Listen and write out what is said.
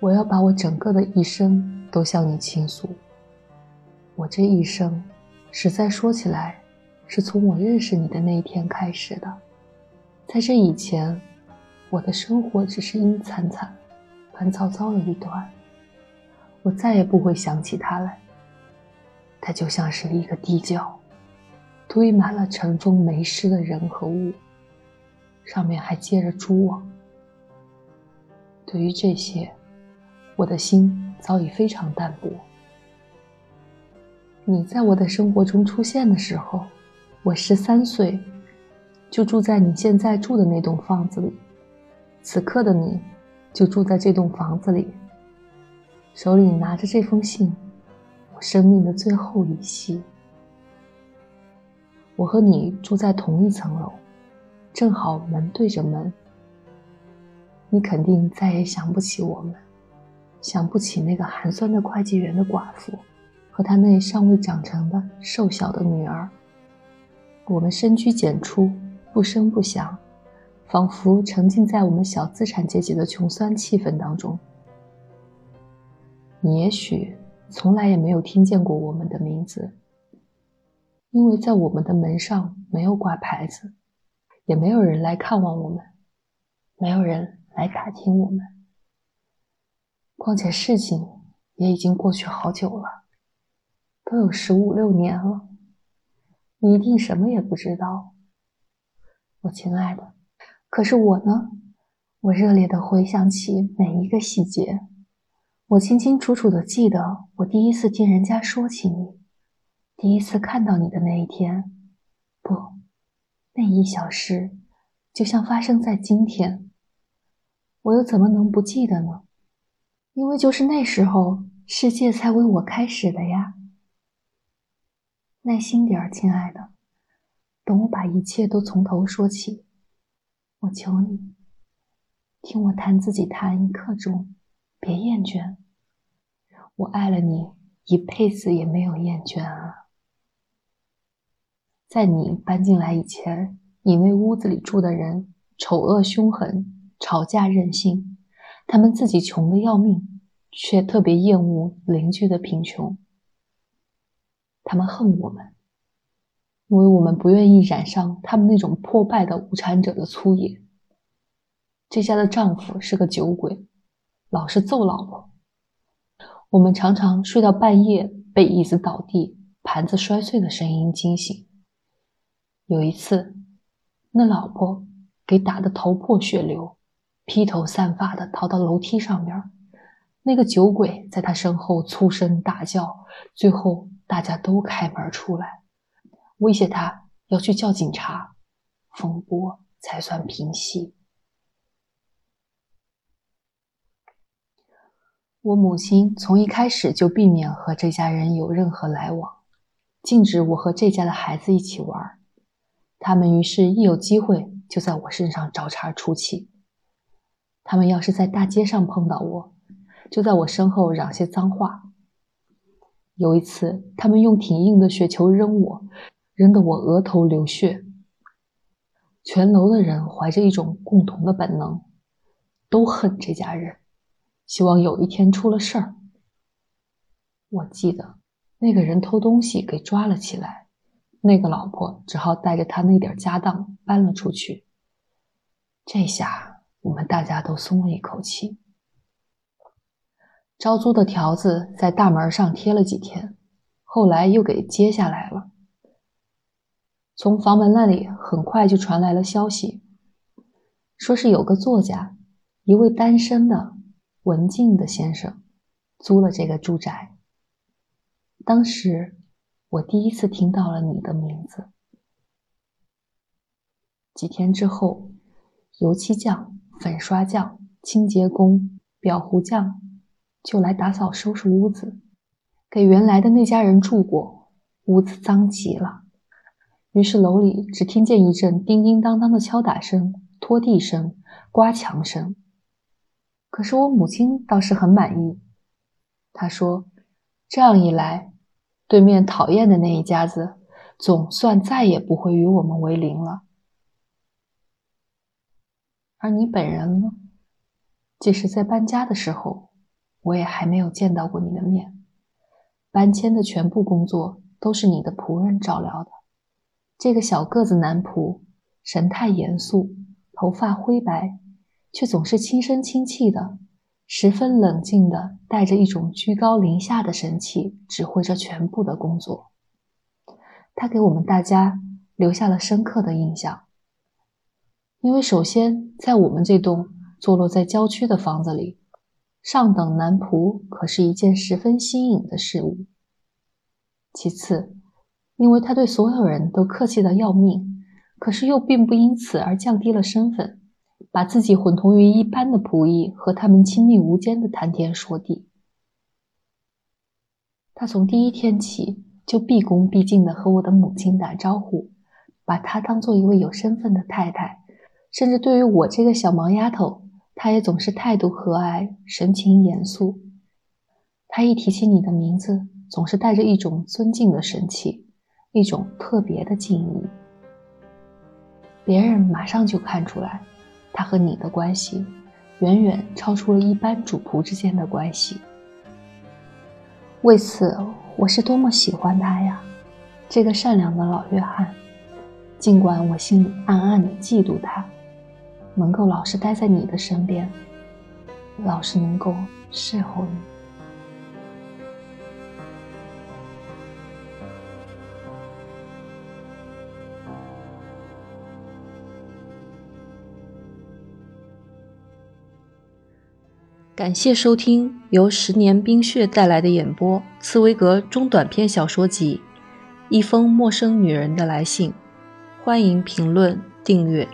我要把我整个的一生都向你倾诉。我这一生，实在说起来，是从我认识你的那一天开始的。在这以前，我的生活只是阴惨惨、乱糟糟的一团。我再也不会想起他来。他就像是一个地窖，堆满了尘封没湿的人和物，上面还接着蛛网。对于这些，我的心早已非常淡薄。你在我的生活中出现的时候，我十三岁，就住在你现在住的那栋房子里。此刻的你，就住在这栋房子里，手里拿着这封信，我生命的最后一息。我和你住在同一层楼，正好门对着门。你肯定再也想不起我们，想不起那个寒酸的会计员的寡妇和她那尚未长成的瘦小的女儿。我们深居简出，不声不响，仿佛沉浸在我们小资产阶级的穷酸气氛当中。你也许从来也没有听见过我们的名字，因为在我们的门上没有挂牌子，也没有人来看望我们，没有人。来打听我们。况且事情也已经过去好久了，都有十五六年了，你一定什么也不知道，我亲爱的。可是我呢？我热烈的回想起每一个细节，我清清楚楚的记得我第一次听人家说起你，第一次看到你的那一天，不，那一小时，就像发生在今天。我又怎么能不记得呢？因为就是那时候，世界才为我开始的呀。耐心点儿，亲爱的，等我把一切都从头说起。我求你，听我弹自己弹一刻钟，别厌倦。我爱了你一辈子也没有厌倦啊。在你搬进来以前，你那屋子里住的人丑恶凶狠。吵架任性，他们自己穷的要命，却特别厌恶邻居的贫穷。他们恨我们，因为我们不愿意染上他们那种破败的无产者的粗野。这家的丈夫是个酒鬼，老是揍老婆。我们常常睡到半夜，被椅子倒地、盘子摔碎的声音惊醒。有一次，那老婆给打得头破血流。披头散发的逃到楼梯上边，那个酒鬼在他身后粗声大叫，最后大家都开门出来，威胁他要去叫警察，风波才算平息。我母亲从一开始就避免和这家人有任何来往，禁止我和这家的孩子一起玩。他们于是，一有机会就在我身上找茬出气。他们要是在大街上碰到我，就在我身后嚷些脏话。有一次，他们用挺硬的雪球扔我，扔得我额头流血。全楼的人怀着一种共同的本能，都恨这家人，希望有一天出了事儿。我记得那个人偷东西给抓了起来，那个老婆只好带着他那点家当搬了出去。这下。我们大家都松了一口气。招租的条子在大门上贴了几天，后来又给揭下来了。从房门那里很快就传来了消息，说是有个作家，一位单身的文静的先生，租了这个住宅。当时我第一次听到了你的名字。几天之后，油漆匠。粉刷匠、清洁工、裱糊匠就来打扫收拾屋子，给原来的那家人住过，屋子脏极了。于是楼里只听见一阵叮叮当当的敲打声、拖地声、刮墙声。可是我母亲倒是很满意，她说：“这样一来，对面讨厌的那一家子总算再也不会与我们为邻了。”而你本人呢？即使在搬家的时候，我也还没有见到过你的面。搬迁的全部工作都是你的仆人照料的。这个小个子男仆神态严肃，头发灰白，却总是轻声轻气的，十分冷静的，带着一种居高临下的神气，指挥着全部的工作。他给我们大家留下了深刻的印象，因为首先在我们这栋坐落在郊区的房子里。上等男仆可是一件十分新颖的事物。其次，因为他对所有人都客气的要命，可是又并不因此而降低了身份，把自己混同于一般的仆役，和他们亲密无间的谈天说地。他从第一天起就毕恭毕敬的和我的母亲打招呼，把她当做一位有身份的太太，甚至对于我这个小毛丫头。他也总是态度和蔼，神情严肃。他一提起你的名字，总是带着一种尊敬的神气，一种特别的敬意。别人马上就看出来，他和你的关系远远超出了一般主仆之间的关系。为此，我是多么喜欢他呀！这个善良的老约翰，尽管我心里暗暗的嫉妒他。能够老是待在你的身边，老是能够侍候你。感谢收听由十年冰雪带来的演播《茨威格中短篇小说集》《一封陌生女人的来信》，欢迎评论订阅。